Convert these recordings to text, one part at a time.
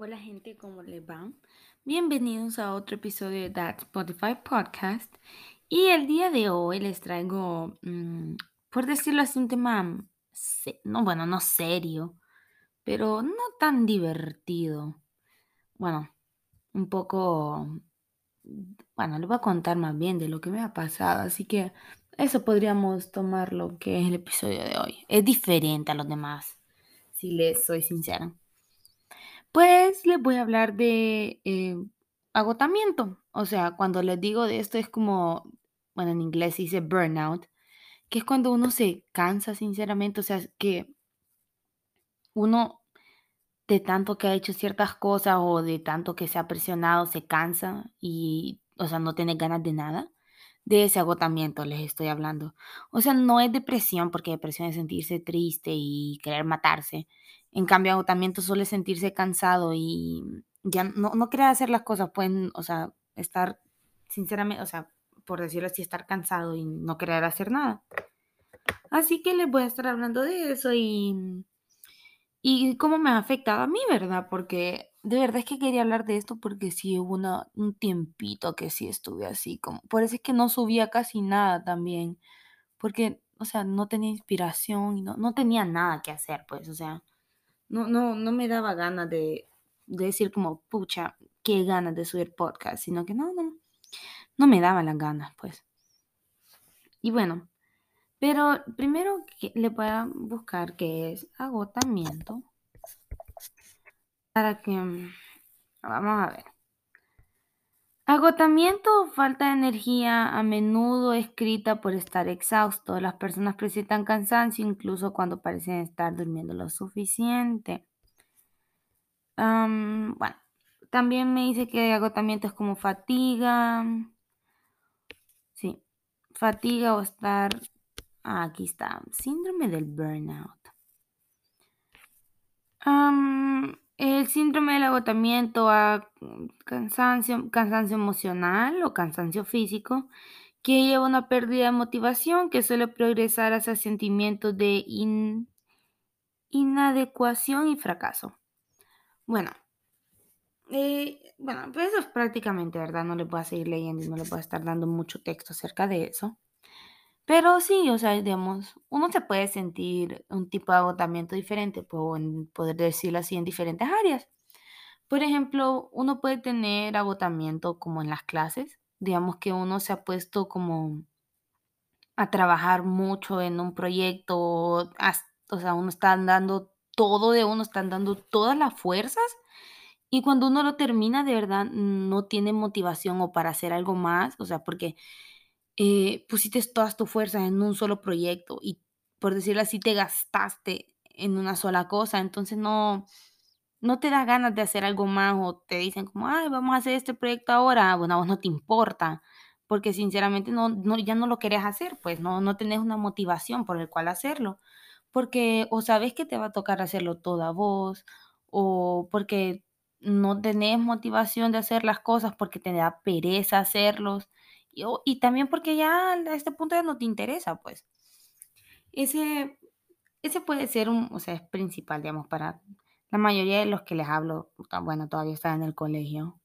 Hola gente, ¿cómo les va? Bienvenidos a otro episodio de That Spotify Podcast. Y el día de hoy les traigo, mm, por decirlo así, un tema, no, bueno, no serio, pero no tan divertido. Bueno, un poco, bueno, les voy a contar más bien de lo que me ha pasado, así que eso podríamos tomar lo que es el episodio de hoy. Es diferente a los demás, si les soy sincera. Pues les voy a hablar de eh, agotamiento. O sea, cuando les digo de esto es como, bueno, en inglés se dice burnout, que es cuando uno se cansa sinceramente, o sea, que uno de tanto que ha hecho ciertas cosas o de tanto que se ha presionado, se cansa y, o sea, no tiene ganas de nada. De ese agotamiento les estoy hablando. O sea, no es depresión, porque depresión es sentirse triste y querer matarse. En cambio, agotamiento suele sentirse cansado y ya no, no querer hacer las cosas, pueden, o sea, estar, sinceramente, o sea, por decirlo así, estar cansado y no querer hacer nada. Así que les voy a estar hablando de eso y, y cómo me ha afectado a mí, ¿verdad? Porque de verdad es que quería hablar de esto porque sí hubo una, un tiempito que sí estuve así, como, por eso es que no subía casi nada también, porque, o sea, no tenía inspiración y no, no tenía nada que hacer, pues, o sea, no, no, no me daba ganas de, decir como, pucha, qué ganas de subir podcast, sino que no, no, no me daban las ganas, pues. Y bueno, pero primero le voy a buscar qué es agotamiento para que, vamos a ver. Agotamiento o falta de energía a menudo escrita por estar exhausto. Las personas presentan cansancio incluso cuando parecen estar durmiendo lo suficiente. bueno, también me dice que agotamiento es como fatiga. Sí, fatiga o estar... Ah, aquí está, síndrome del burnout. El síndrome del agotamiento a cansancio, cansancio emocional o cansancio físico que lleva a una pérdida de motivación que suele progresar hacia sentimientos de inadecuación y fracaso. Bueno, eh, bueno, pues eso es prácticamente, ¿verdad? No le voy a seguir leyendo y no le voy a estar dando mucho texto acerca de eso. Pero sí, o sea, digamos, uno se puede sentir un tipo de agotamiento diferente, puedo poder decirlo así, en diferentes áreas. Por ejemplo, uno puede tener agotamiento como en las clases, digamos que uno se ha puesto como a trabajar mucho en un proyecto, o sea, uno está dando todo de uno, están dando todas las fuerzas y cuando uno lo termina, de verdad, no tiene motivación o para hacer algo más, o sea, porque eh, pusiste todas tus fuerzas en un solo proyecto y por decirlo así te gastaste en una sola cosa, entonces no, no te da ganas de hacer algo más o te dicen como, ay, vamos a hacer este proyecto ahora, bueno, a vos no te importa, porque sinceramente no, no, ya no lo querés hacer, pues no, no tenés una motivación por el cual hacerlo, porque o sabes que te va a tocar hacerlo toda vos, o porque no tenés motivación de hacer las cosas porque te da pereza hacerlos, y, también porque ya a este punto ya no te interesa, pues. Ese, ese puede ser un, o sea, es principal, digamos, para la mayoría de los que les hablo, bueno, todavía están en el colegio,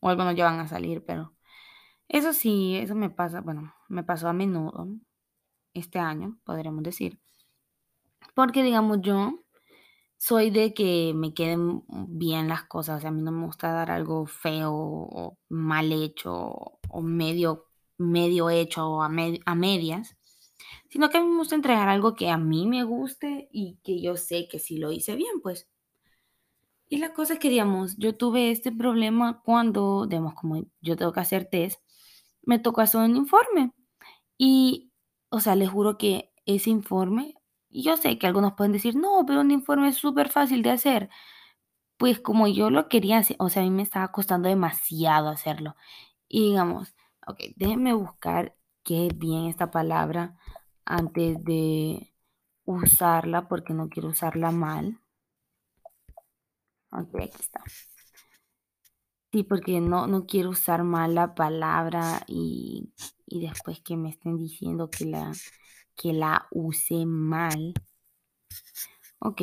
o algunos ya van a salir, pero eso sí, eso me pasa, bueno, me pasó a menudo este año, podríamos decir. Porque, digamos, yo soy de que me queden bien las cosas, o sea, a mí no me gusta dar algo feo o mal hecho o medio medio hecho a, a medias, sino que a mí me gusta entregar algo que a mí me guste y que yo sé que si lo hice bien, pues. Y la cosa es que, digamos, yo tuve este problema cuando, digamos, como yo tengo que hacer test, me tocó hacer un informe. Y, o sea, les juro que ese informe, yo sé que algunos pueden decir, no, pero un informe es súper fácil de hacer. Pues como yo lo quería hacer, o sea, a mí me estaba costando demasiado hacerlo. Y digamos, Ok, déjenme buscar qué es bien esta palabra antes de usarla porque no quiero usarla mal. Ok, aquí está. Sí, porque no, no quiero usar mal la palabra y, después que me estén diciendo que la, que la use mal. Ok,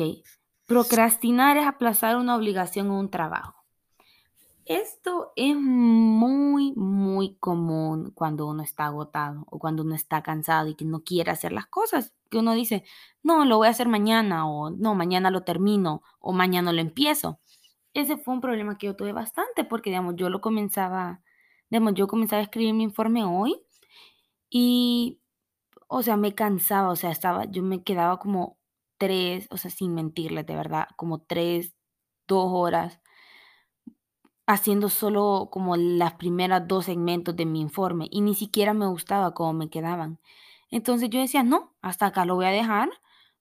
Procrastinar es aplazar una obligación o un trabajo. Esto es muy, muy común cuando uno está agotado o cuando uno está cansado y que no quiere hacer las cosas. Que uno dice, no, lo voy a hacer mañana o no, mañana lo termino o mañana lo empiezo. Ese fue un problema que yo tuve bastante porque, digamos, yo lo comenzaba, digamos, yo comenzaba a escribir mi informe hoy y, o sea, me cansaba, o sea, estaba, yo me quedaba como tres, o sea, sin mentirles, de verdad, como tres, dos horas haciendo solo como las primeras dos segmentos de mi informe y ni siquiera me gustaba cómo me quedaban. Entonces yo decía, no, hasta acá lo voy a dejar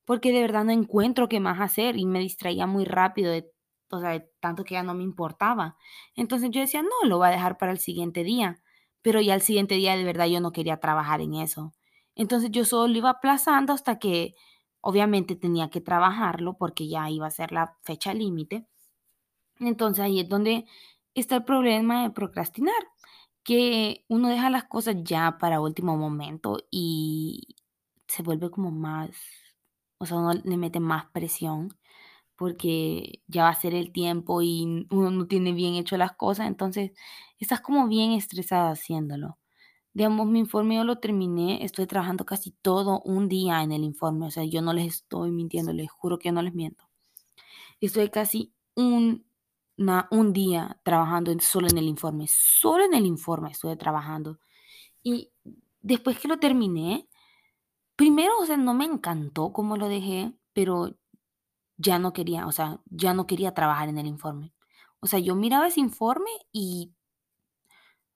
porque de verdad no encuentro qué más hacer y me distraía muy rápido de, o sea, tanto que ya no me importaba. Entonces yo decía, no, lo voy a dejar para el siguiente día, pero ya el siguiente día de verdad yo no quería trabajar en eso. Entonces yo solo lo iba aplazando hasta que obviamente tenía que trabajarlo porque ya iba a ser la fecha límite. Entonces ahí es donde está el problema de procrastinar, que uno deja las cosas ya para último momento y se vuelve como más, o sea, uno le mete más presión porque ya va a ser el tiempo y uno no tiene bien hecho las cosas, entonces estás como bien estresada haciéndolo. Digamos, mi informe yo lo terminé, estoy trabajando casi todo un día en el informe, o sea, yo no les estoy mintiendo, les juro que no les miento. Estoy casi un un día trabajando solo en el informe, solo en el informe estuve trabajando. Y después que lo terminé, primero, o sea, no me encantó cómo lo dejé, pero ya no quería, o sea, ya no quería trabajar en el informe. O sea, yo miraba ese informe y,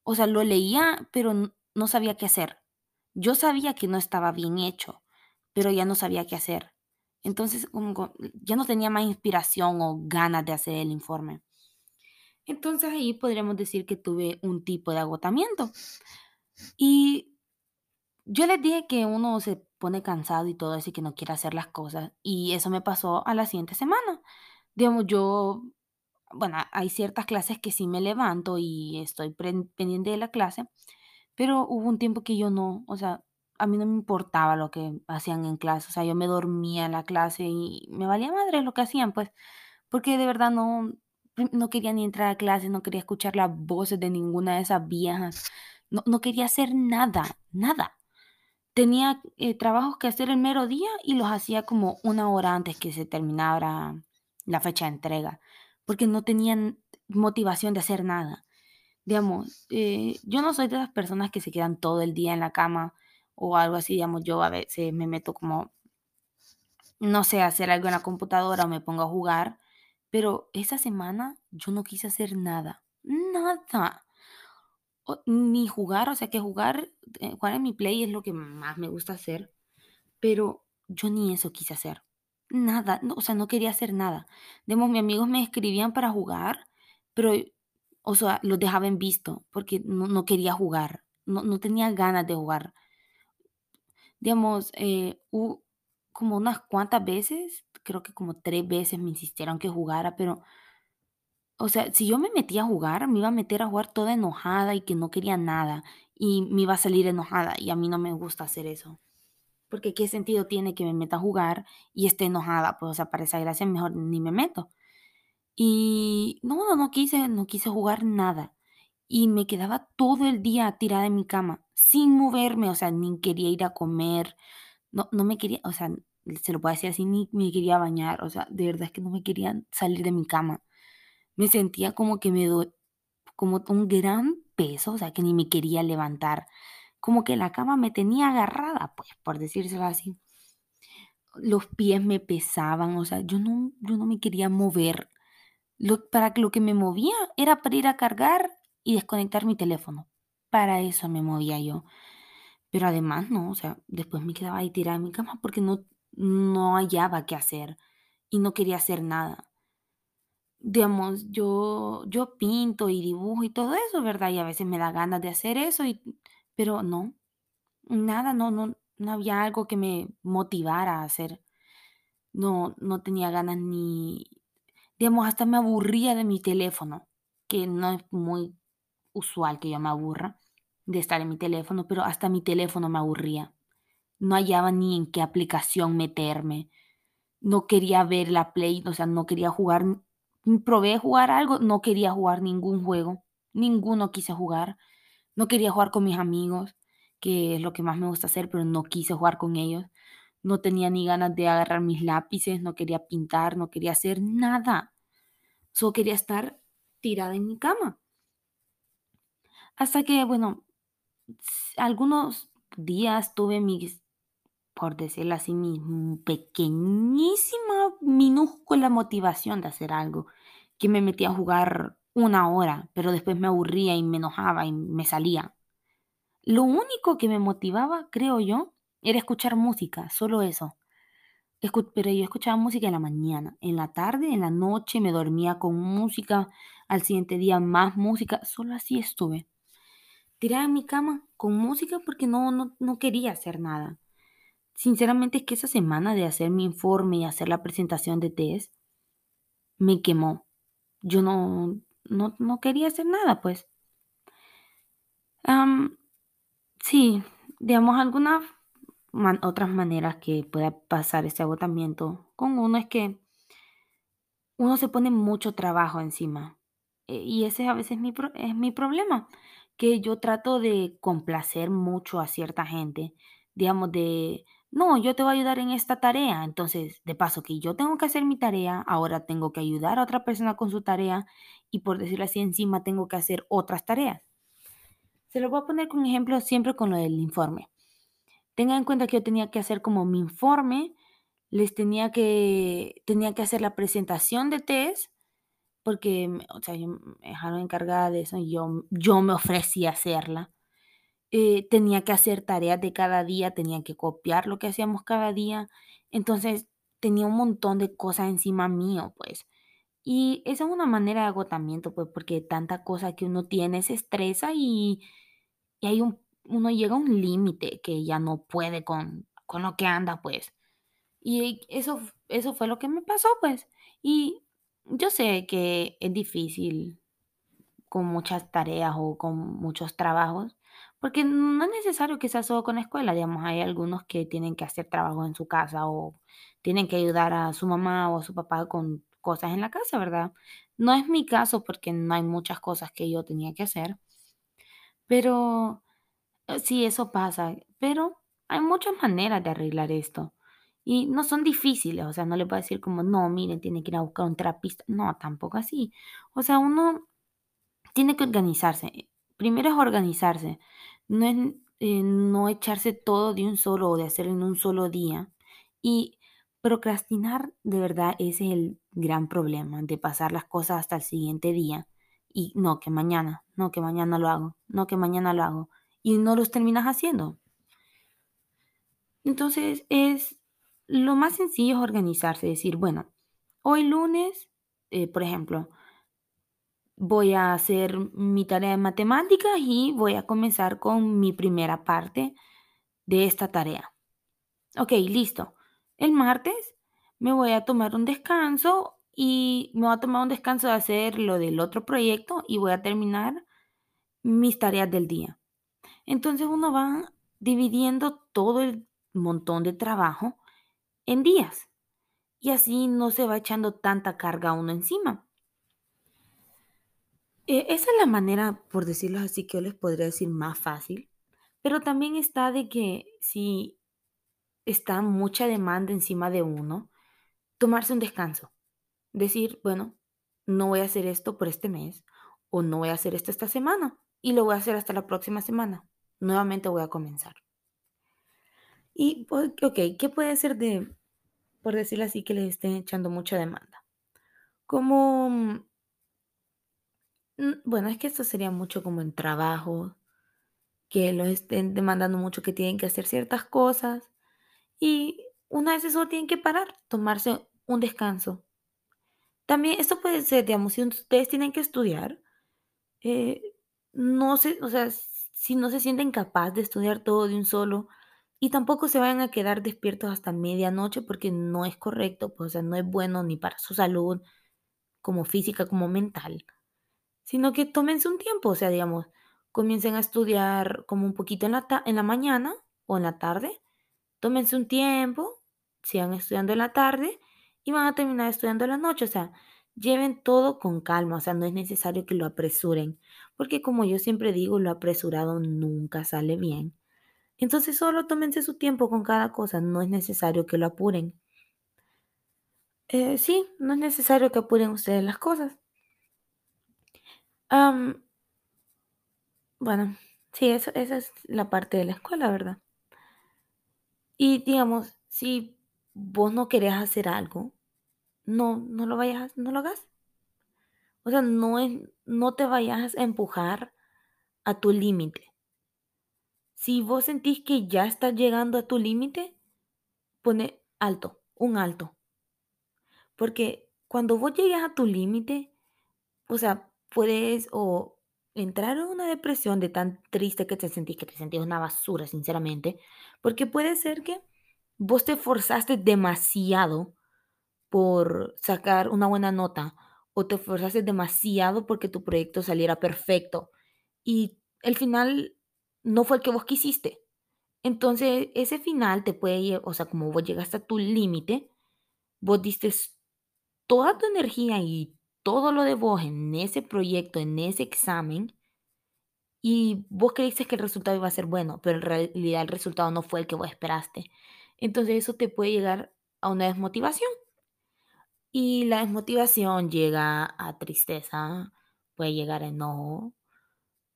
o sea, lo leía, pero no sabía qué hacer. Yo sabía que no estaba bien hecho, pero ya no sabía qué hacer. Entonces, ya no tenía más inspiración o ganas de hacer el informe. Entonces ahí podríamos decir que tuve un tipo de agotamiento. Y yo les dije que uno se pone cansado y todo eso que no quiere hacer las cosas. Y eso me pasó a la siguiente semana. Digamos, yo, bueno, hay ciertas clases que sí me levanto y estoy pendiente de la clase, pero hubo un tiempo que yo no, o sea, a mí no me importaba lo que hacían en clase, o sea, yo me dormía en la clase y me valía madre lo que hacían, pues, porque de verdad no, no quería ni entrar a clase, no quería escuchar las voces de ninguna de esas viejas, no, no quería hacer nada, nada. Tenía eh, trabajos que hacer el mero día y los hacía como una hora antes que se terminara la fecha de entrega, porque no tenían motivación de hacer nada. Digamos, eh, yo no soy de esas personas que se quedan todo el día en la cama o algo así, digamos, yo a veces me meto como, no sé, hacer algo en la computadora o me pongo a jugar pero esa semana yo no quise hacer nada, nada. ni jugar, o sea que jugar, eh, jugar en mi play es lo que más me gusta hacer, pero yo ni eso quise hacer. Nada, o sea, no quería hacer nada. Demos, mis amigos me escribían para jugar, pero, o sea, los dejaba en visto porque no, quería jugar, no, no, tenía ganas de jugar. Digamos, eh, como unas cuantas veces creo que como tres veces me insistieron que jugara, pero, o sea, si yo me metía a jugar, me iba a meter a jugar toda enojada y que no quería nada y me iba a salir enojada y a mí no me gusta hacer eso. Porque qué sentido tiene que me meta a jugar y esté enojada, pues, o sea, para esa gracia mejor ni me meto. Y no, no, no quise, no quise jugar nada. Y me quedaba todo el día tirada en mi cama, sin moverme, o sea, ni quería ir a comer, no, no me quería, o sea, se lo puedo decir así, ni me quería bañar, o sea, de verdad es que no me quería salir de mi cama. Me sentía como que me do, como un gran peso, o sea, que ni me quería levantar. Como que la cama me tenía agarrada, pues, por decírselo así. Los pies me pesaban, o sea, yo no, yo no me quería mover. Lo, para lo que me movía era para ir a cargar y desconectar mi teléfono. Para eso me movía yo. Pero además, no, o sea, después me quedaba ahí tirada en mi cama porque no, no hallaba qué hacer y no quería hacer nada. Digamos, yo, yo pinto y dibujo y todo eso, ¿verdad? Y a veces me da ganas de hacer eso, pero no, nada, no, no, no había algo que me motivara a hacer. No, no tenía ganas ni, digamos, hasta me aburría de mi teléfono, que no es muy usual que yo me aburra de estar en mi teléfono, pero hasta mi teléfono me aburría no hallaba ni en qué aplicación meterme. no quería ver la Play, o sea, no quería jugar, probé jugar algo, no quería jugar ningún juego, ninguno quise jugar, no quería jugar con mis amigos, que es lo que más me gusta hacer, pero no quise jugar con ellos, no tenía ni ganas de agarrar mis lápices, no quería pintar, no quería hacer nada, solo quería estar tirada en mi cama. Hasta que, bueno, algunos días tuve mis por decirlo así, mi pequeñísima, minúscula motivación de hacer algo, que me metía a jugar una hora, pero después me aburría y me enojaba y me salía. Lo único que me motivaba, creo yo, era escuchar música, solo eso. Escu- pero yo escuchaba música en la mañana, en la tarde, en la noche me dormía con música, al siguiente día más música, solo así estuve. Tirada en mi cama con música porque no, no, no quería hacer nada. Sinceramente es que esa semana de hacer mi informe y hacer la presentación de test me quemó. Yo no, no, no quería hacer nada, pues. Sí, digamos, algunas otras maneras que pueda pasar ese agotamiento con uno es que uno se pone mucho trabajo encima. Eh, y ese a veces es mi, es mi problema, que yo trato de complacer mucho a cierta gente, digamos, de, no, yo te voy a ayudar en esta tarea. Entonces, de paso que yo tengo que hacer mi tarea, ahora tengo que ayudar a otra persona con su tarea y por decirlo así, encima tengo que hacer otras tareas. Se lo voy a poner con ejemplo siempre con lo del informe. Tengan en cuenta que yo tenía que hacer como mi informe, les tenía que, tenía que hacer la presentación de test porque, o sea, me dejaron encargada de eso y yo yo me ofrecí a hacerla. Eh, tenía que hacer tareas de cada día, tenía que copiar lo que hacíamos cada día. Entonces, tenía un montón de cosas encima mío, pues. Y esa es una manera de agotamiento, pues, porque tanta cosa que uno tiene se estresa y y hay un uno llega a un límite que ya no puede con con lo que anda, pues. Y eso eso fue lo que me pasó, pues. Y yo sé que es difícil con muchas tareas o con muchos trabajos, porque no es necesario que sea solo con la escuela, digamos, hay algunos que tienen que hacer trabajo en su casa o tienen que ayudar a su mamá o a su papá con cosas en la casa, ¿verdad? No es mi caso porque no hay muchas cosas que yo tenía que hacer, pero eh, sí, eso pasa, pero hay muchas maneras de arreglar esto. Y no son difíciles, o sea, no le puedo decir como, no, miren, tiene que ir a buscar un terapista. No, tampoco así. O sea, uno tiene que organizarse. Primero es organizarse, no eh, no echarse todo de un solo o de hacerlo en un solo día. Y procrastinar, de verdad, ese es el gran problema, de pasar las cosas hasta el siguiente día. Y no, que mañana, no, que mañana lo hago, no, que mañana lo hago. Y no los terminas haciendo. Entonces, es lo más sencillo es organizarse, decir, bueno, hoy lunes, eh, por ejemplo, Voy a hacer mi tarea de matemáticas y voy a comenzar con mi primera parte de esta tarea. Ok, listo. El martes me voy a tomar un descanso y me voy a tomar un descanso de hacer lo del otro proyecto y voy a terminar mis tareas del día. Entonces uno va dividiendo todo el montón de trabajo en días y así no se va echando tanta carga uno encima. Eh, esa es la manera, por decirlo así, que yo les podría decir más fácil, pero también está de que si está mucha demanda encima de uno, tomarse un descanso. Decir, bueno, no voy a hacer esto por este mes o no voy a hacer esto esta semana y lo voy a hacer hasta la próxima semana. Nuevamente voy a comenzar. Y, pues, ok, ¿qué puede ser de, por decirlo así, que les estén echando mucha demanda? Como, mm, bueno, es que esto sería mucho como en trabajo, que los estén demandando mucho, que tienen que hacer ciertas cosas y una vez eso tienen que parar, tomarse un descanso. También esto puede ser, digamos, si ustedes tienen que estudiar, eh, no sé, o sea, si no se sienten capaz de estudiar todo de un solo y tampoco se vayan a quedar despiertos hasta medianoche porque no es correcto, pues, o sea, no es bueno ni para su salud, como física como mental. Sino que tómense un tiempo, o sea, digamos, comiencen a estudiar como un poquito en la en la mañana o en la tarde, tómense un tiempo, sigan estudiando en la tarde y van a terminar estudiando en la noche. O sea, lleven todo con calma, o sea, no es necesario que lo apresuren, porque como yo siempre digo, lo apresurado nunca sale bien. Entonces solo tómense su tiempo con cada cosa, no es necesario que lo apuren. Eh, sí, no es necesario que apuren ustedes las cosas. Bueno, sí, eso, esa es la parte de la escuela, ¿verdad? Y digamos, si vos no querés hacer algo, no, no lo vayas, no lo hagas. O sea, no es, no te vayas a empujar a tu límite. Si vos sentís que ya estás llegando a tu límite, pone alto, un alto. Porque cuando vos llegas a tu límite, o sea, puedes o entrar en una depresión de tan triste que te sentís, que te sentís una basura, sinceramente, porque puede ser que vos te forzaste demasiado por sacar una buena nota o te esforzaste demasiado porque tu proyecto saliera perfecto y el final no fue el que vos quisiste. Entonces, ese final te puede, lle- o sea, como vos llegaste a tu límite, vos diste toda tu energía y todo lo de vos en ese proyecto, en ese examen, y vos creíste que el resultado iba a ser bueno, pero en realidad el resultado no fue el que vos esperaste. Entonces, eso te puede llegar a una desmotivación. Y la desmotivación llega a tristeza, puede llegar a enojo,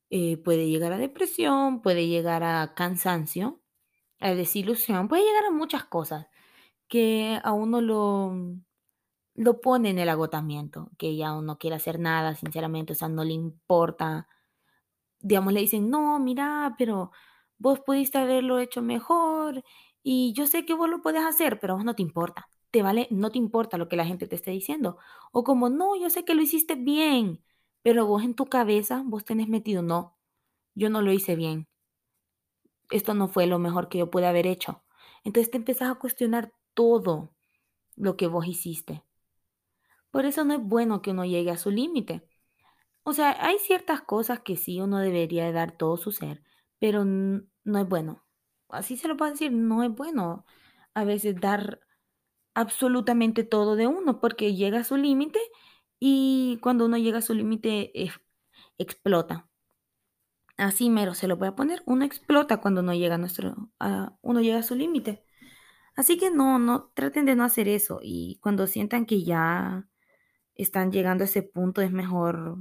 eh, puede llegar a depresión, puede llegar a cansancio, a desilusión, puede llegar a muchas cosas que a uno lo, lo pone en el agotamiento, que ya no quiere hacer nada, sinceramente, o sea, no le importa digamos, le dicen, no, mira, pero vos pudiste haberlo hecho mejor y yo sé que vos lo puedes hacer, pero vos no te importa. Te vale, no te importa lo que la gente te esté diciendo. O como, no, yo sé que lo hiciste bien, pero vos en tu cabeza, vos tenés metido, no, yo no lo hice bien. Esto no fue lo mejor que yo pude haber hecho. Entonces te empezás a cuestionar todo lo que vos hiciste. Por eso no es bueno que uno llegue a su límite. O sea, hay ciertas cosas que sí uno debería de dar todo su ser, pero no es bueno. Así se lo puedo decir, no es bueno a veces dar absolutamente todo de uno, porque llega a su límite y cuando uno llega a su límite explota. Así mero se lo voy a poner, uno explota cuando uno llega a nuestro, uno llega a su límite. Así que no, no, traten de no hacer eso y cuando sientan que ya están llegando a ese punto, es mejor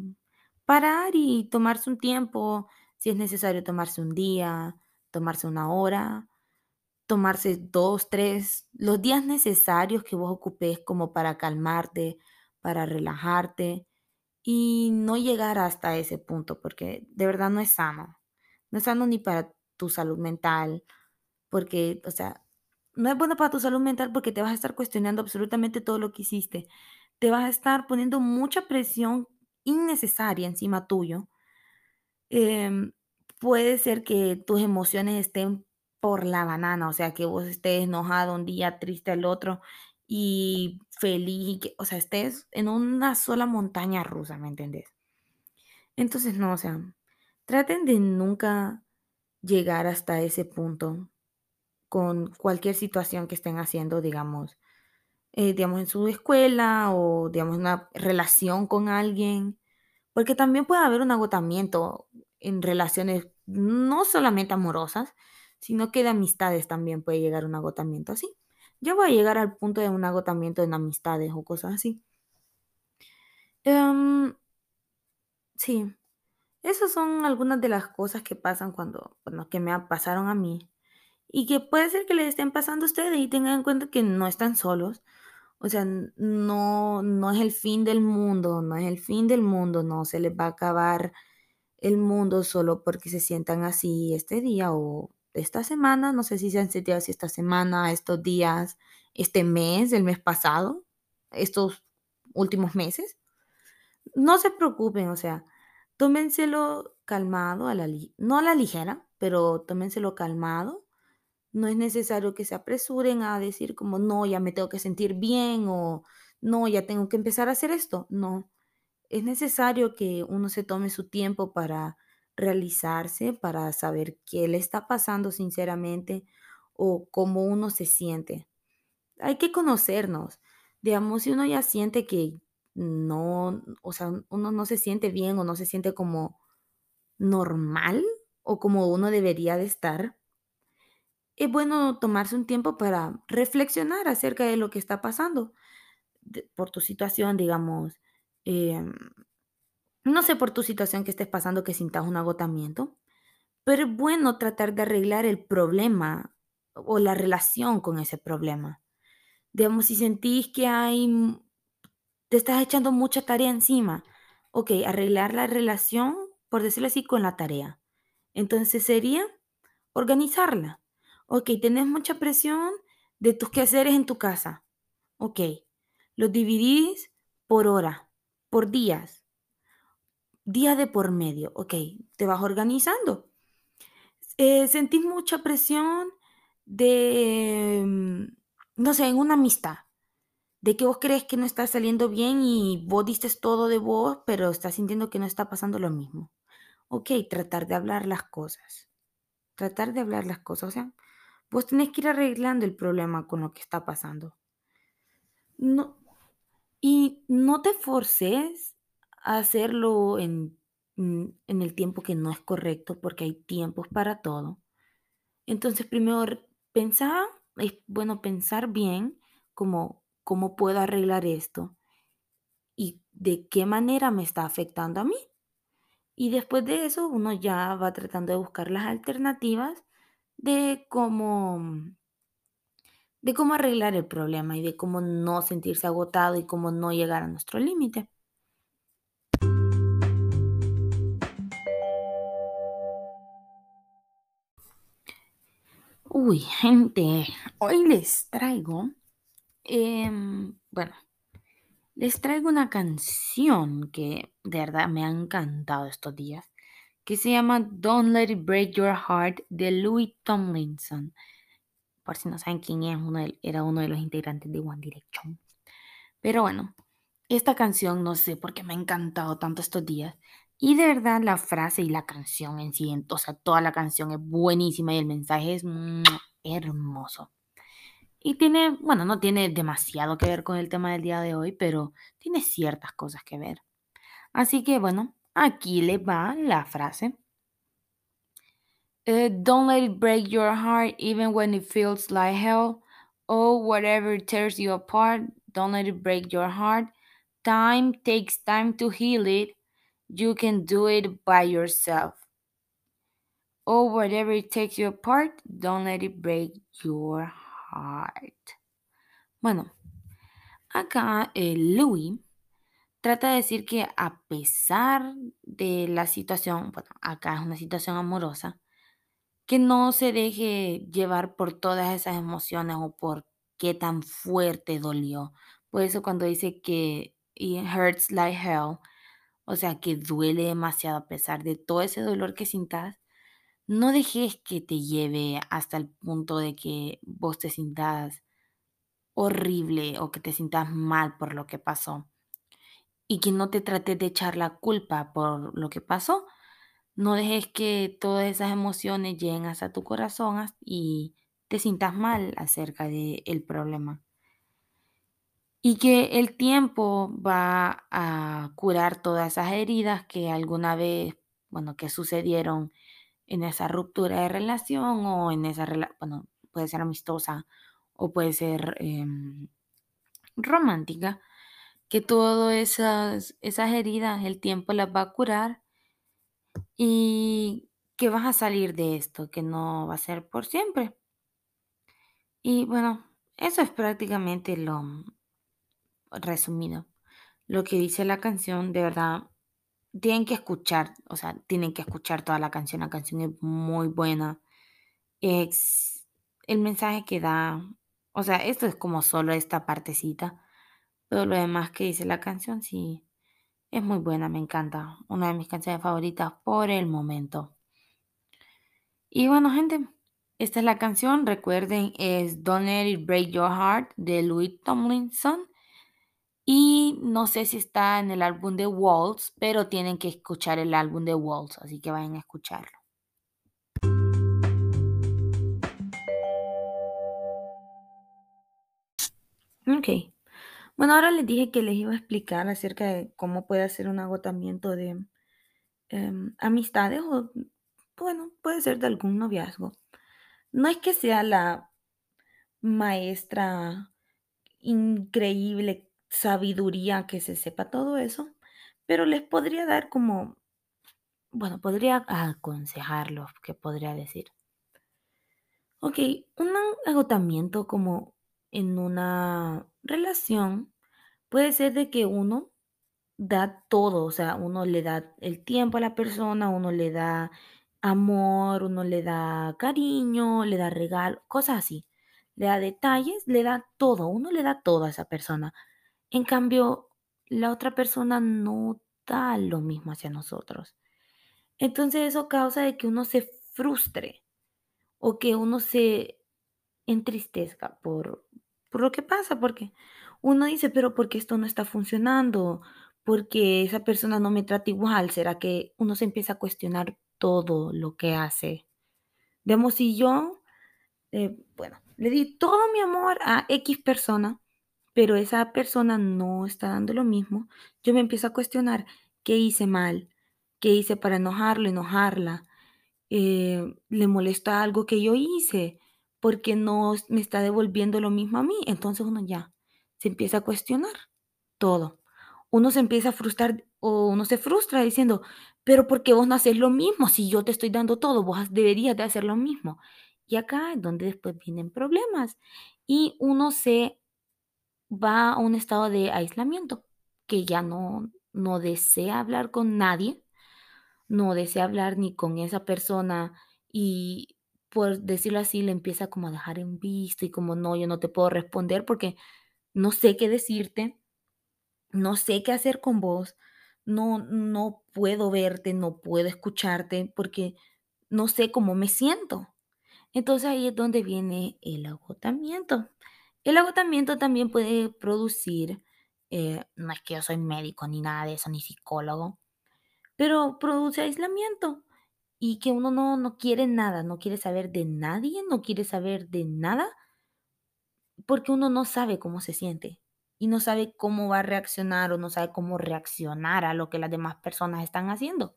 parar y tomarse un tiempo, si es necesario tomarse un día, tomarse una hora, tomarse dos, tres, los días necesarios que vos ocupes como para calmarte, para relajarte y no llegar hasta ese punto, porque de verdad no es sano. No es sano ni para tu salud mental, porque, o sea, no es bueno para tu salud mental porque te vas a estar cuestionando absolutamente todo lo que hiciste. Te vas a estar poniendo mucha presión innecesaria encima tuyo. Em, puede ser que tus emociones estén por la banana, o sea, que vos estés enojado un día, triste el otro y feliz, y que, o sea, estés en una sola montaña rusa, ¿me entendés? Entonces, no, o sea, traten de nunca llegar hasta ese punto con cualquier situación que estén haciendo, digamos, eh, digamos, en su escuela o, digamos, una relación con alguien, porque también puede haber un agotamiento en relaciones no solamente amorosas, sino que de amistades también puede llegar un agotamiento así. Yo voy a llegar al punto de un agotamiento en amistades o cosas así. Em, sí, esas son algunas de las cosas que pasan cuando, bueno, que me pasaron a mí y que puede ser que les estén pasando a ustedes y tengan en cuenta que no están solos. O sea, no, no es el fin del mundo, no es el fin del mundo, no se les va a acabar el mundo solo porque se sientan así este día o esta semana, no sé si se han sentido así esta semana, estos días, este mes, el mes pasado, estos últimos meses. No se preocupen, o sea, tómenselo calmado, a la no a la ligera, pero tómenselo calmado no es necesario que se apresuren a decir como, no, ya me tengo que sentir bien o no, ya tengo que empezar a hacer esto. No, es necesario que uno se tome su tiempo para realizarse, para saber qué le está pasando sinceramente o cómo uno se siente. Hay que conocernos. Digamos, si uno ya siente que no, o sea, uno no se siente bien o no se siente como normal o como uno debería de estar, es bueno tomarse un tiempo para reflexionar acerca de lo que está pasando por tu situación, digamos, em, no sé por tu situación que estés pasando que sintas un agotamiento, pero es bueno tratar de arreglar el problema o la relación con ese problema. Digamos, si sentís que hay, te estás echando mucha tarea encima, ok, arreglar la relación, por decirlo así, con la tarea. Entonces sería organizarla. Ok, tenés mucha presión de tus quehaceres en tu casa. Ok, los dividís por hora, por días, día de por medio. Ok, te vas organizando. Eh, sentís mucha presión de, mm, no sé, en una amistad, de que vos crees que no está saliendo bien y vos diste todo de vos, pero estás sintiendo que no está pasando lo mismo. Ok, tratar de hablar las cosas. Tratar de hablar las cosas. O sea, vos tenés que ir arreglando el problema con lo que está pasando. No, y no te forces a hacerlo en, en el tiempo que no es correcto, porque hay tiempos para todo. Entonces, primero pensar, es bueno pensar bien cómo, cómo puedo arreglar esto y de qué manera me está afectando a mí. Y después de eso, uno ya va tratando de buscar las alternativas de cómo, de cómo arreglar el problema y de cómo no sentirse agotado y cómo no llegar a nuestro límite. Uy, gente, hoy les traigo, em, bueno, les traigo una canción que de verdad me ha encantado estos días, que se llama Don't Let It Break Your Heart de Louis Tomlinson. Por si no saben quién es, uno era uno de los integrantes de One Direction. Pero bueno, esta canción no sé por qué me ha encantado tanto estos días. Y de verdad la frase y la canción en sí, o sea, toda la canción es buenísima y el mensaje es hermoso. Y tiene, bueno, no tiene demasiado que ver con el tema del día de hoy, pero tiene ciertas cosas que ver. Así que bueno, aquí le va la frase. Uh, don't let it break your heart even when it feels like hell. Oh, whatever tears you apart, don't let it break your heart. Time takes time to heal it. You can do it by yourself. Oh, whatever it takes you apart, don't let it break your heart. Bueno, acá eh, Louis trata de decir que a pesar de la situación, bueno, acá es una situación amorosa, que no se deje llevar por todas esas emociones o por qué tan fuerte dolió. Por eso cuando dice que it hurts like hell, o sea, que duele demasiado a pesar de todo ese dolor que sintas, no dejes que te lleve hasta el punto de que vos te sintas horrible o que te sientas mal por lo que pasó. Y que no te trates de echar la culpa por lo que pasó, no dejes que todas esas emociones lleguen hasta tu corazón y te sientas mal acerca del problema. Y que el tiempo va a curar todas esas heridas que alguna vez, bueno, que sucedieron en esa ruptura de relación o en esa relación, bueno, puede ser amistosa o puede ser em, romántica, que todas esas, esas heridas el tiempo las va a curar y que vas a salir de esto, que no va a ser por siempre. Y bueno, eso es prácticamente lo resumido. Lo que dice la canción, de verdad, tienen que escuchar, o sea, tienen que escuchar toda la canción. La canción es muy buena. Es el mensaje que da, o sea, esto es como solo esta partecita, pero lo demás que dice la canción sí es muy buena, me encanta. Una de mis canciones favoritas por el momento. Y bueno, gente, esta es la canción. Recuerden, es Don't Let It Break Your Heart de Louis Tomlinson. Y no sé si está en el álbum de Waltz, pero tienen que escuchar el álbum de Waltz, así que vayan a escucharlo. Ok. Bueno, ahora les dije que les iba a explicar acerca de cómo puede ser un agotamiento de em, amistades o, bueno, puede ser de algún noviazgo. No es que sea la maestra increíble sabiduría que se sepa todo eso, pero les podría dar como, bueno, podría aconsejarlos, que podría decir. Ok, un agotamiento como en una relación puede ser de que uno da todo, o sea, uno le da el tiempo a la persona, uno le da amor, uno le da cariño, le da regalo, cosas así. Le da detalles, le da todo, uno le da todo a esa persona. En cambio, la otra persona no da lo mismo hacia nosotros. Entonces eso causa de que uno se frustre o que uno se entristezca por, por lo que pasa, porque uno dice, pero ¿por qué esto no está funcionando? Porque esa persona no me trata igual. ¿Será que uno se empieza a cuestionar todo lo que hace? Vemos si yo, eh, bueno, le di todo mi amor a X persona, pero esa persona no está dando lo mismo, yo me empiezo a cuestionar qué hice mal, qué hice para enojarlo, enojarla, eh, le molesta algo que yo hice, porque no me está devolviendo lo mismo a mí. Entonces uno ya se empieza a cuestionar todo. Uno se empieza a frustrar o uno se frustra diciendo, pero ¿por qué vos no haces lo mismo? Si yo te estoy dando todo, vos deberías de hacer lo mismo. Y acá es donde después vienen problemas y uno se va a un estado de aislamiento, que ya no, no desea hablar con nadie, no desea hablar ni con esa persona y por decirlo así le empieza como a dejar en visto y como no, yo no te puedo responder porque no sé qué decirte, no sé qué hacer con vos, no, no puedo verte, no puedo escucharte porque no sé cómo me siento. Entonces ahí es donde viene el agotamiento. El agotamiento también puede producir, eh, no es que yo soy médico ni nada de eso, ni psicólogo, pero produce aislamiento y que uno no, no quiere nada, no quiere saber de nadie, no quiere saber de nada, porque uno no sabe cómo se siente y no sabe cómo va a reaccionar o no sabe cómo reaccionar a lo que las demás personas están haciendo.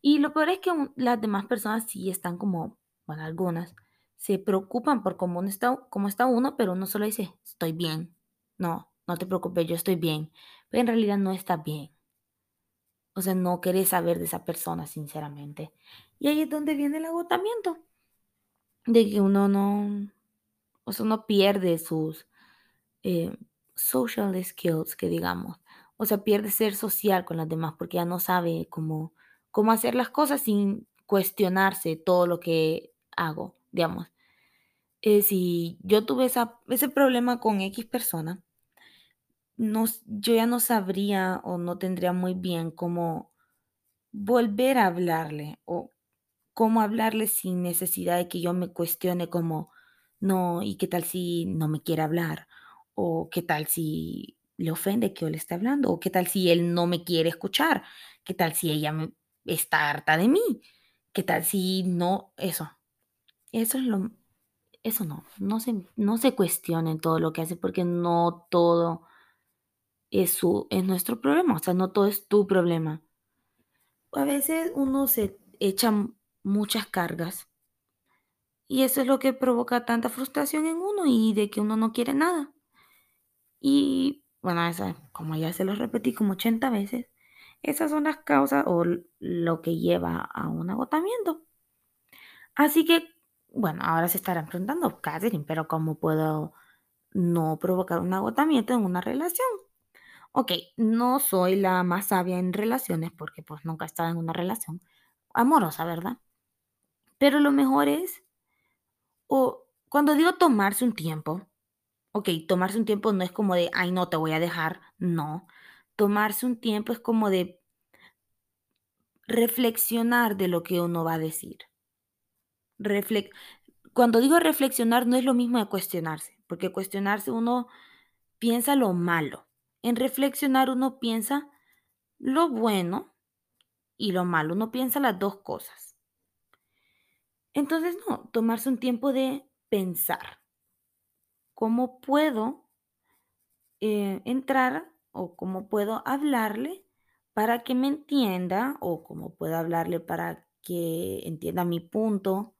Y lo peor es que las demás personas sí están como, bueno, algunas se preocupan por cómo está, cómo está uno, pero uno solo dice, estoy bien. No, no te preocupes, yo estoy bien. Pero en realidad no está bien. O sea, no querés saber de esa persona, sinceramente. Y ahí es donde viene el agotamiento. De que uno no, o sea, uno pierde sus eh, social skills, que digamos. O sea, pierde ser social con las demás porque ya no sabe cómo, cómo hacer las cosas sin cuestionarse todo lo que hago, digamos. Eh, si yo tuve ese problema con X persona, no, yo ya no sabría o no tendría muy bien cómo volver a hablarle o cómo hablarle sin necesidad de que yo me cuestione como, no, ¿y qué tal si no me quiere hablar? ¿O qué tal si le ofende que yo le esté hablando? ¿O qué tal si él no me quiere escuchar? ¿Qué tal si ella está harta de mí? ¿Qué tal si no? Eso. Eso es lo... Eso no. No se, no se cuestionen todo lo que hace porque no todo es, su, es nuestro problema. O sea, no todo es tu problema. A veces uno se echa muchas cargas y eso es lo que provoca tanta frustración en uno y de que uno no quiere nada. Y bueno, esa, como ya se lo repetí como 80 veces, esas son las causas o lo que lleva a un agotamiento. Así que, bueno, ahora se estarán preguntando, Catherine, pero ¿cómo puedo no provocar un agotamiento en una relación? Ok, no soy la más sabia en relaciones porque pues nunca he estado en una relación amorosa, ¿verdad? Pero lo mejor es, o cuando digo tomarse un tiempo, ok, tomarse un tiempo no es como de, ay, no, te voy a dejar, no. Tomarse un tiempo es como de reflexionar de lo que uno va a decir. Cuando digo reflexionar no es lo mismo de cuestionarse, porque cuestionarse uno piensa lo malo. En reflexionar uno piensa lo bueno y lo malo, uno piensa las dos cosas. Entonces, no, tomarse un tiempo de pensar. ¿Cómo puedo eh, entrar o cómo puedo hablarle para que me entienda o cómo puedo hablarle para que entienda mi punto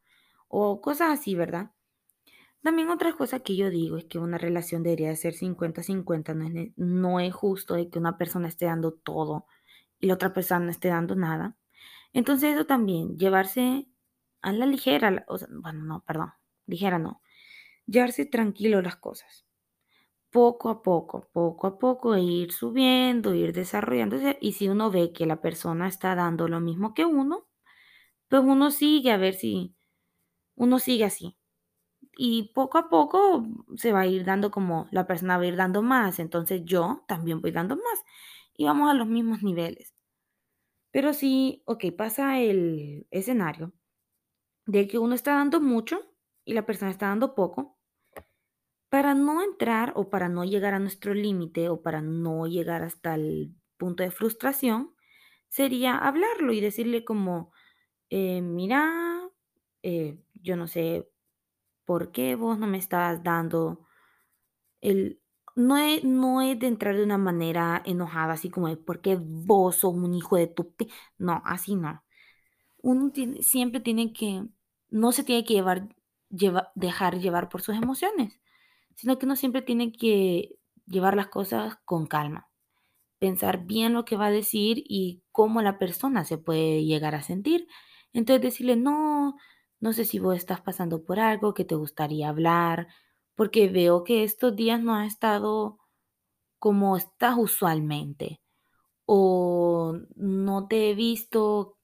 o cosas así, ¿verdad? También otra cosa que yo digo es que una relación debería de ser cincuenta-cincuenta, no es, no es justo de que una persona esté dando todo y la otra persona no esté dando nada. Entonces eso también, llevarse a la ligera, o sea, bueno, no, perdón, ligera no, llevarse tranquilo las cosas poco a poco, poco a poco, ir subiendo, ir desarrollándose. Y si uno ve que la persona está dando lo mismo que uno, pues uno sigue a ver si uno sigue así. Y poco a poco se va a ir dando como la persona va a ir dando más, entonces yo también voy dando más y vamos a los mismos niveles. Pero si, ok, pasa el escenario de que uno está dando mucho y la persona está dando poco, Para no entrar o para no llegar a nuestro límite o para no llegar hasta el punto de frustración, sería hablarlo y decirle como, eh, mira, eh, yo no sé por qué vos no me estás dando el... No es, no es de entrar de una manera enojada, así como de, ¿por qué vos sos un hijo de tu... pi-?". No, así no. Uno tiene- siempre tiene que, no se tiene que llevar, lleva- dejar llevar por sus emociones sino que uno siempre tiene que llevar las cosas con calma, pensar bien lo que va a decir y cómo la persona se puede llegar a sentir. Entonces decirle, no, no sé si vos estás pasando por algo que te gustaría hablar, porque veo que estos días no has estado como estás usualmente, o no te he visto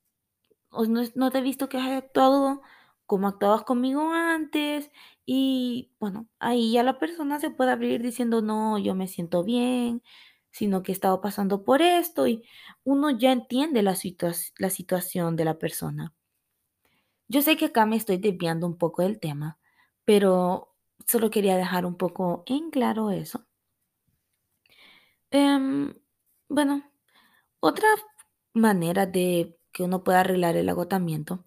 o no, no te he visto que has actuado como actuabas conmigo antes y bueno, ahí ya la persona se puede abrir diciendo, no, yo me siento bien, sino que he estado pasando por esto y uno ya entiende la, situa- la situación de la persona. Yo sé que acá me estoy desviando un poco del tema, pero solo quería dejar un poco en claro eso. Em, bueno, Otra manera de que uno pueda arreglar el agotamiento,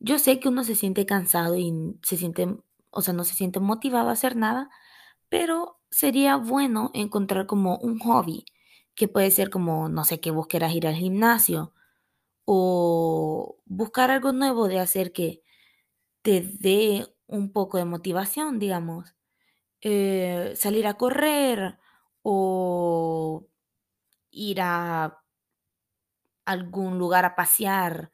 yo sé que uno se siente cansado y se siente, o sea, no se siente motivado a hacer nada, pero sería bueno encontrar como un hobby, que puede ser como, no sé, que vos ir al gimnasio o buscar algo nuevo de hacer que te dé un poco de motivación, digamos. Eh, salir a correr o ir a algún lugar a pasear,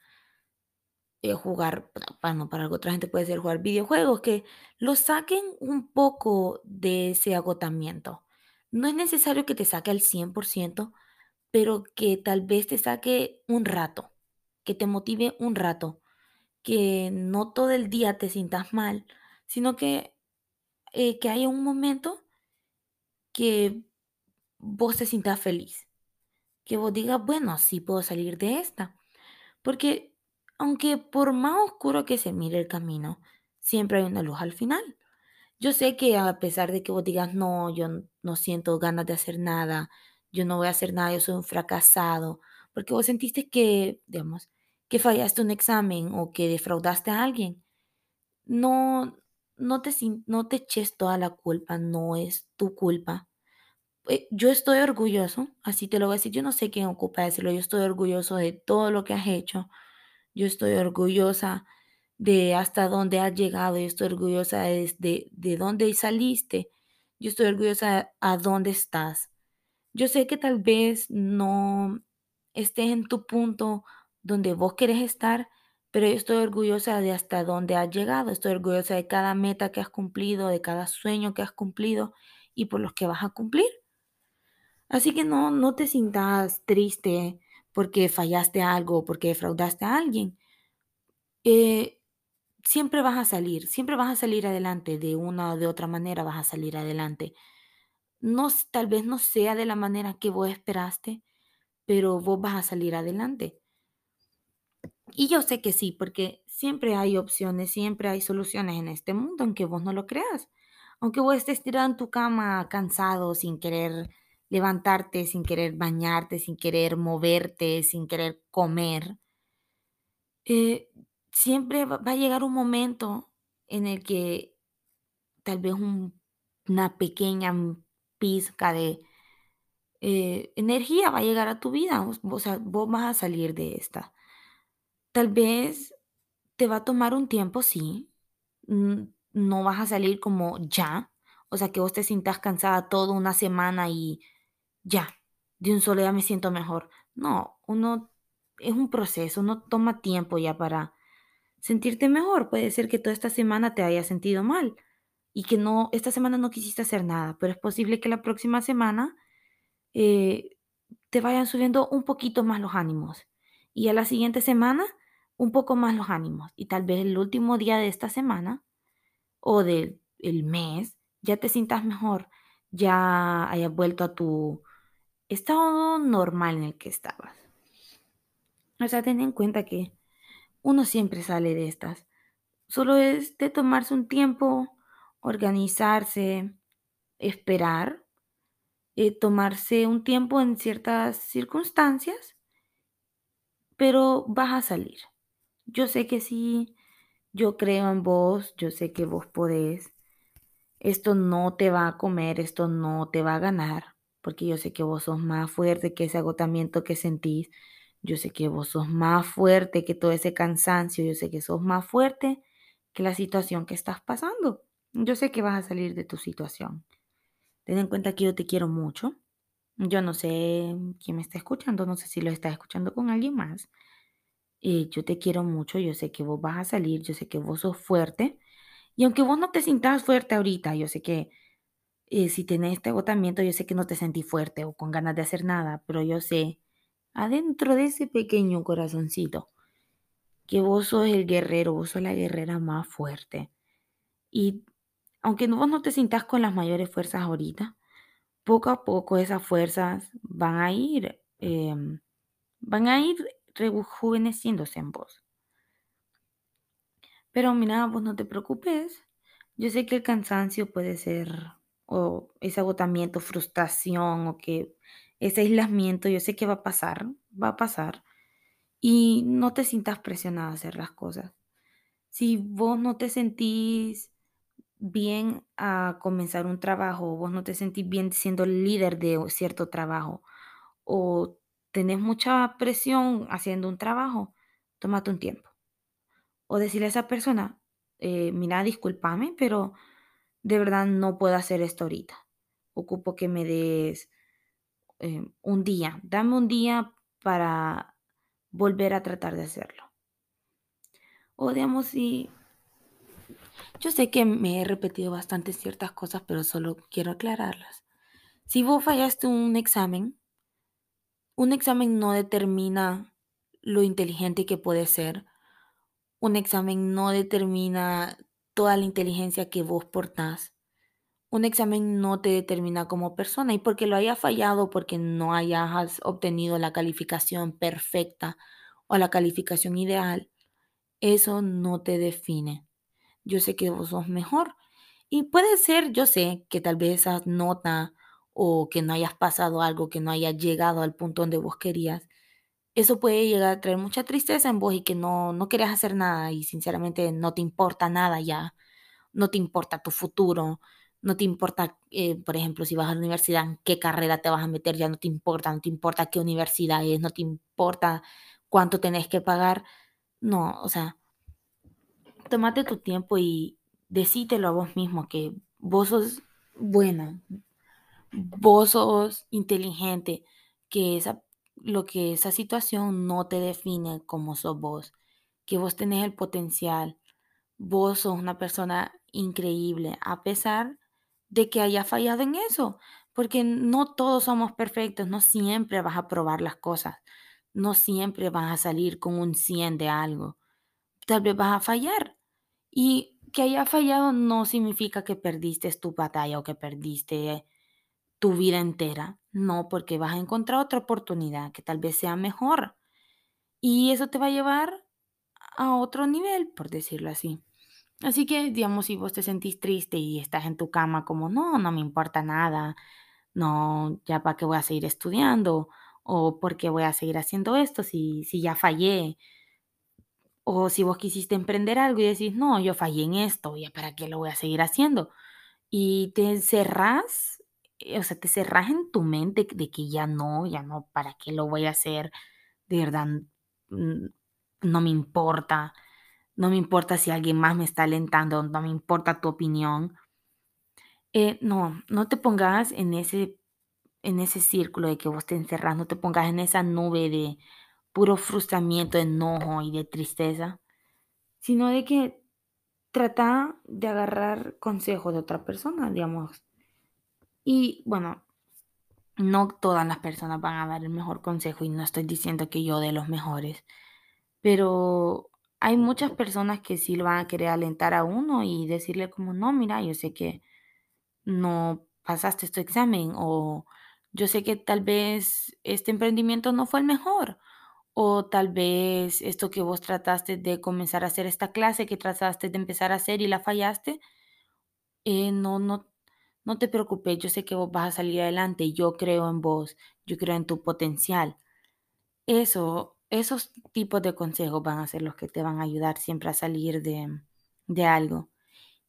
eh, jugar, bueno, para otra gente puede ser jugar videojuegos, que lo saquen un poco de ese agotamiento. No es necesario que te saque al 100%, pero que tal vez te saque un rato, que te motive un rato, que no todo el día te sientas mal, sino que, eh, que haya un momento que vos te sientas feliz, que vos digas, bueno, sí puedo salir de esta. Porque aunque por más oscuro que se mire el camino, siempre hay una luz al final. Yo sé que a pesar de que vos digas, no, yo no siento ganas de hacer nada, yo no voy a hacer nada, yo soy un fracasado, porque vos sentiste que, digamos, que fallaste un examen o que defraudaste a alguien, no, no te, no te eches toda la culpa, no es tu culpa. Eh, Yo estoy orgulloso, así te lo voy a decir, yo no sé quién ocupa decirlo, yo estoy orgulloso de todo lo que has hecho yo estoy orgullosa de hasta dónde has llegado, yo estoy orgullosa de, de, de dónde saliste, yo estoy orgullosa a dónde estás. Yo sé que tal vez no estés en tu punto donde vos querés estar, pero yo estoy orgullosa de hasta dónde has llegado, estoy orgullosa de cada meta que has cumplido, de cada sueño que has cumplido y por los que vas a cumplir. Así que no, no te sientas triste porque fallaste algo, porque defraudaste a alguien. Eh, Siempre vas a salir, siempre vas a salir adelante, de una o de otra manera vas a salir adelante. No, tal vez no sea de la manera que vos esperaste, pero vos vas a salir adelante. Y yo sé que sí, porque siempre hay opciones, siempre hay soluciones en este mundo, aunque vos no lo creas. Aunque vos estés tirado en tu cama cansado, sin querer levantarte, sin querer bañarte, sin querer moverte, sin querer comer, eh, siempre va a llegar un momento en el que Tal vez un una pequeña, pizca de eh, energía va a llegar a tu vida, o sea, vos vas a salir de esta. Tal vez te va a tomar un tiempo, sí, no vas a salir como ya, o sea, que vos te sientas cansada toda una semana y ya, de un solo día me siento mejor. No, uno es un proceso, uno toma tiempo ya para sentirte mejor. Puede ser que toda esta semana te hayas sentido mal y que no, esta semana no quisiste hacer nada, pero es posible que la próxima semana eh, te vayan subiendo un poquito más los ánimos y a la siguiente semana un poco más los ánimos y tal vez el último día de esta semana o del el mes ya te sientas mejor, ya hayas vuelto a tu estado normal en el que estabas. O sea, ten en cuenta que uno siempre sale de estas. Solo es de tomarse un tiempo, organizarse, esperar, eh, tomarse un tiempo en ciertas circunstancias, pero vas a salir. Yo sé que sí, yo creo en vos, yo sé que vos podés. Esto no te va a comer, esto no te va a ganar, porque yo sé que vos sos más fuerte que ese agotamiento que sentís. Yo sé que vos sos más fuerte que todo ese cansancio, yo sé que sos más fuerte que la situación que estás pasando. Yo sé que vas a salir de tu situación. Ten en cuenta que yo te quiero mucho. Yo no sé quién me está escuchando, no sé si lo está escuchando con alguien más. Eh, yo te quiero mucho, yo sé que vos vas a salir, yo sé que vos sos fuerte. Y aunque vos no te sientas fuerte ahorita, yo sé que eh, si tenés este agotamiento, yo sé que no te sentís fuerte o con ganas de hacer nada, pero yo sé, adentro de ese pequeño corazoncito, que vos sos el guerrero, vos sos la guerrera más fuerte. Y aunque vos no te sientas con las mayores fuerzas ahorita, poco a poco esas fuerzas van a ir, em, van a ir rejuveneciéndose en vos. Pero mira, vos no te preocupes. Yo sé que el cansancio puede ser, o ese agotamiento, frustración, o que ese aislamiento, yo sé que va a pasar, va a pasar. Y no te sientas presionada a hacer las cosas. Si vos no te sentís bien a comenzar un trabajo, vos no te sentís bien siendo líder de cierto trabajo, o tenés mucha presión haciendo un trabajo, tómate un tiempo. O decirle a esa persona, eh, mira, discúlpame, pero de verdad no puedo hacer esto ahorita. Ocupo que me des eh, un día, dame un día para volver a tratar de hacerlo. O digamos, si yo sé que me he repetido bastante ciertas cosas, pero solo quiero aclararlas. Si vos fallaste un examen, un examen no determina lo inteligente que puedes ser. Un examen no determina toda la inteligencia que vos portás. Un examen no te determina como persona y porque lo hayas fallado, porque no hayas obtenido la calificación perfecta o la calificación ideal, eso no te define. Yo sé que vos sos mejor y puede ser, yo sé que tal vez esa nota o que no hayas pasado algo, que no hayas llegado al punto donde vos querías, eso puede llegar a traer mucha tristeza en vos y que no, no querés hacer nada y sinceramente no te importa nada ya, no te importa tu futuro, no te importa, eh, por ejemplo, si vas a la universidad, en qué carrera te vas a meter, ya no te importa, no te importa qué universidad es, no te importa cuánto tenés que pagar, no, o sea, tómate tu tiempo y decítelo a vos mismo que vos sos buena, vos sos inteligente, que esa, lo que esa situación no te define como sos vos, que vos tenés el potencial, vos sos una persona increíble, a pesar de que haya fallado en eso, porque no todos somos perfectos, no siempre vas a probar las cosas, no siempre vas a salir con un 100 de algo, tal vez vas a fallar. Y que haya fallado no significa que perdiste tu batalla o que perdiste tu vida entera. No, porque vas a encontrar otra oportunidad que tal vez sea mejor. Y eso te va a llevar a otro nivel, por decirlo así. Así que, digamos, si vos te sentís triste y estás en tu cama como, no, no me importa nada, no, ya para qué voy a seguir estudiando, o por qué voy a seguir haciendo esto si, si ya fallé, o si vos quisiste emprender algo y decís, no, yo fallé en esto, ya para qué lo voy a seguir haciendo. Y te encerrás o sea, te cerras en tu mente de que ya no, ya no, ¿para qué lo voy a hacer? De verdad, no me importa. No me importa si alguien más me está alentando, no me importa tu opinión. Eh, no, no te pongas en ese, en ese círculo de que vos te encerras, no te pongas en esa nube de puro frustramiento, enojo y de tristeza, sino de que trata de agarrar consejo de otra persona, digamos. Y bueno, no todas las personas van a dar el mejor consejo y no estoy diciendo que yo dé los mejores, pero hay muchas personas que sí lo van a querer alentar a uno y decirle como, no, mira, yo sé que no pasaste este examen o yo sé que tal vez este emprendimiento no fue el mejor o tal vez esto que vos trataste de comenzar a hacer esta clase que trataste de empezar a hacer y la fallaste, eh, no, no, no te preocupes, yo sé que vos vas a salir adelante, yo creo en vos, yo creo en tu potencial. Eso, esos tipos de consejos van a ser los que te van a ayudar siempre a salir de, de algo.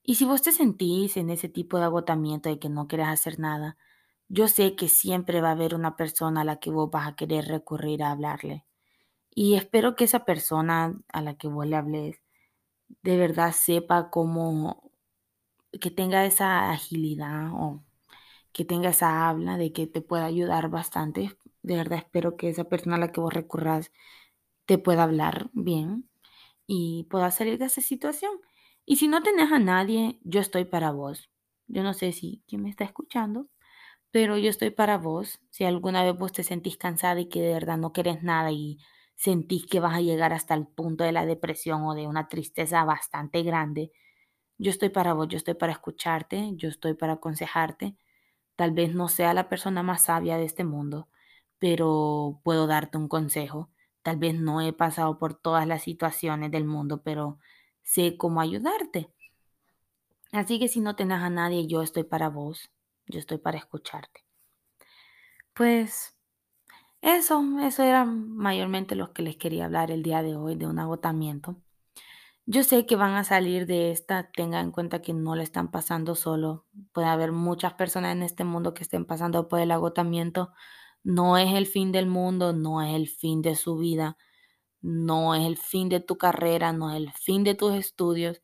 Y si vos te sentís en ese tipo de agotamiento de que no quieres hacer nada, yo sé que siempre va a haber una persona a la que vos vas a querer recurrir a hablarle. Y espero que esa persona a la que vos le hables de verdad sepa cómo, que tenga esa agilidad o que tenga esa habla de que te pueda ayudar bastante. De verdad espero que esa persona a la que vos recurras te pueda hablar bien y pueda salir de esa situación. Y si no tenés a nadie, yo estoy para vos. Yo no sé si quién me está escuchando, pero yo estoy para vos. Si alguna vez vos te sentís cansada y que de verdad no querés nada y sentís que vas a llegar hasta el punto de la depresión o de una tristeza bastante grande, yo estoy para vos, yo estoy para escucharte, yo estoy para aconsejarte. Tal vez no sea la persona más sabia de este mundo, pero puedo darte un consejo. Tal vez no he pasado por todas las situaciones del mundo, pero sé cómo ayudarte. Así que si no tenés a nadie, yo estoy para vos, yo estoy para escucharte. Pues eso, eso era mayormente lo que les quería hablar el día de hoy, de un agotamiento. Yo sé que van a salir de esta, tengan en cuenta que no le están pasando solo. Puede haber muchas personas en este mundo que estén pasando por el agotamiento. No es el fin del mundo, no es el fin de su vida, no es el fin de tu carrera, no es el fin de tus estudios.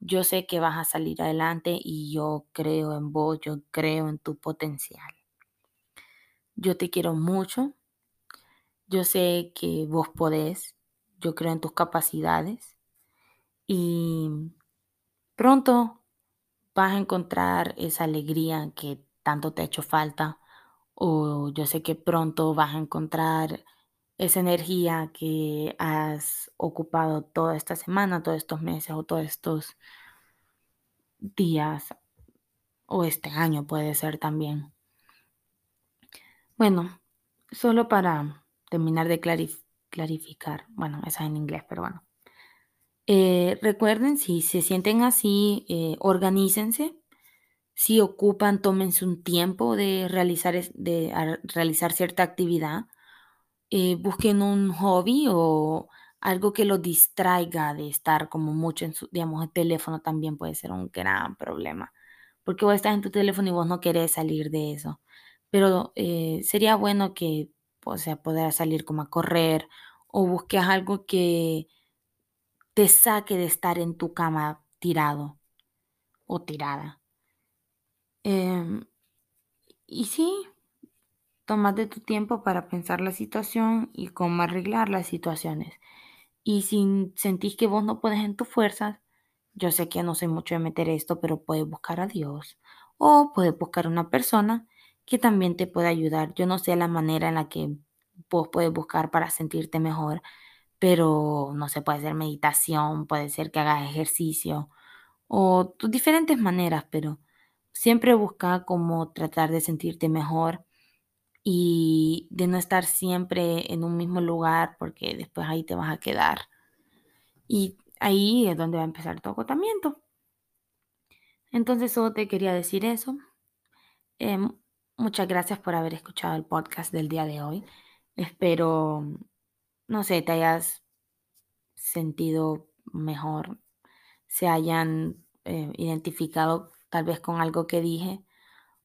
Yo sé que vas a salir adelante y yo creo en vos, yo creo en tu potencial. Yo te quiero mucho. Yo sé que vos podés. Yo creo en tus capacidades. Y pronto vas a encontrar esa alegría que tanto te ha hecho falta. O yo sé que pronto vas a encontrar esa energía que has ocupado toda esta semana, todos estos meses o todos estos días o este año puede ser también. Bueno, solo para terminar de clarificar, bueno, esa es en inglés, pero bueno. Eh, recuerden, si se sienten así, eh, organícense. Si ocupan, tómense un tiempo de realizar, de realizar cierta actividad. Eh, busquen un hobby o algo que los distraiga de estar como mucho en su, digamos, el teléfono también puede ser un gran problema. Porque vos estás en tu teléfono y vos no querés salir de eso. Pero sería bueno que, o sea, poder salir como a correr o busques algo que te saque de estar en tu cama tirado o tirada. Em, y sí, tómate tu tiempo para pensar la situación y cómo arreglar las situaciones. Y si sentís que vos no puedes en tus fuerzas, yo sé que no sé mucho de meter esto, pero puedes buscar a Dios o puedes buscar una persona que también te pueda ayudar. Yo no sé la manera en la que vos puedes buscar para sentirte mejor, pero no sé, puede ser meditación, puede ser que hagas ejercicio o tus diferentes maneras, pero siempre busca como tratar de sentirte mejor y de no estar siempre en un mismo lugar porque después ahí te vas a quedar. Y ahí es donde va a empezar tu agotamiento. Entonces solo te quería decir eso. Em, muchas gracias por haber escuchado el podcast del día de hoy. Espero no sé, te hayas sentido mejor, se hayan eh, identificado tal vez con algo que dije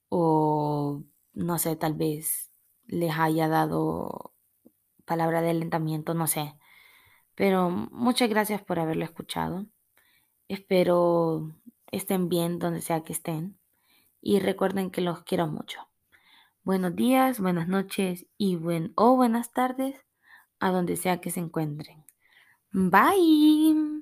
o no sé, tal vez les haya dado palabra de alentamiento, no sé. Pero muchas gracias por haberlo escuchado. Espero estén bien donde sea que estén y recuerden que los quiero mucho. Buenos días, buenas noches y buen o buenas tardes a donde sea que se encuentren. Bye.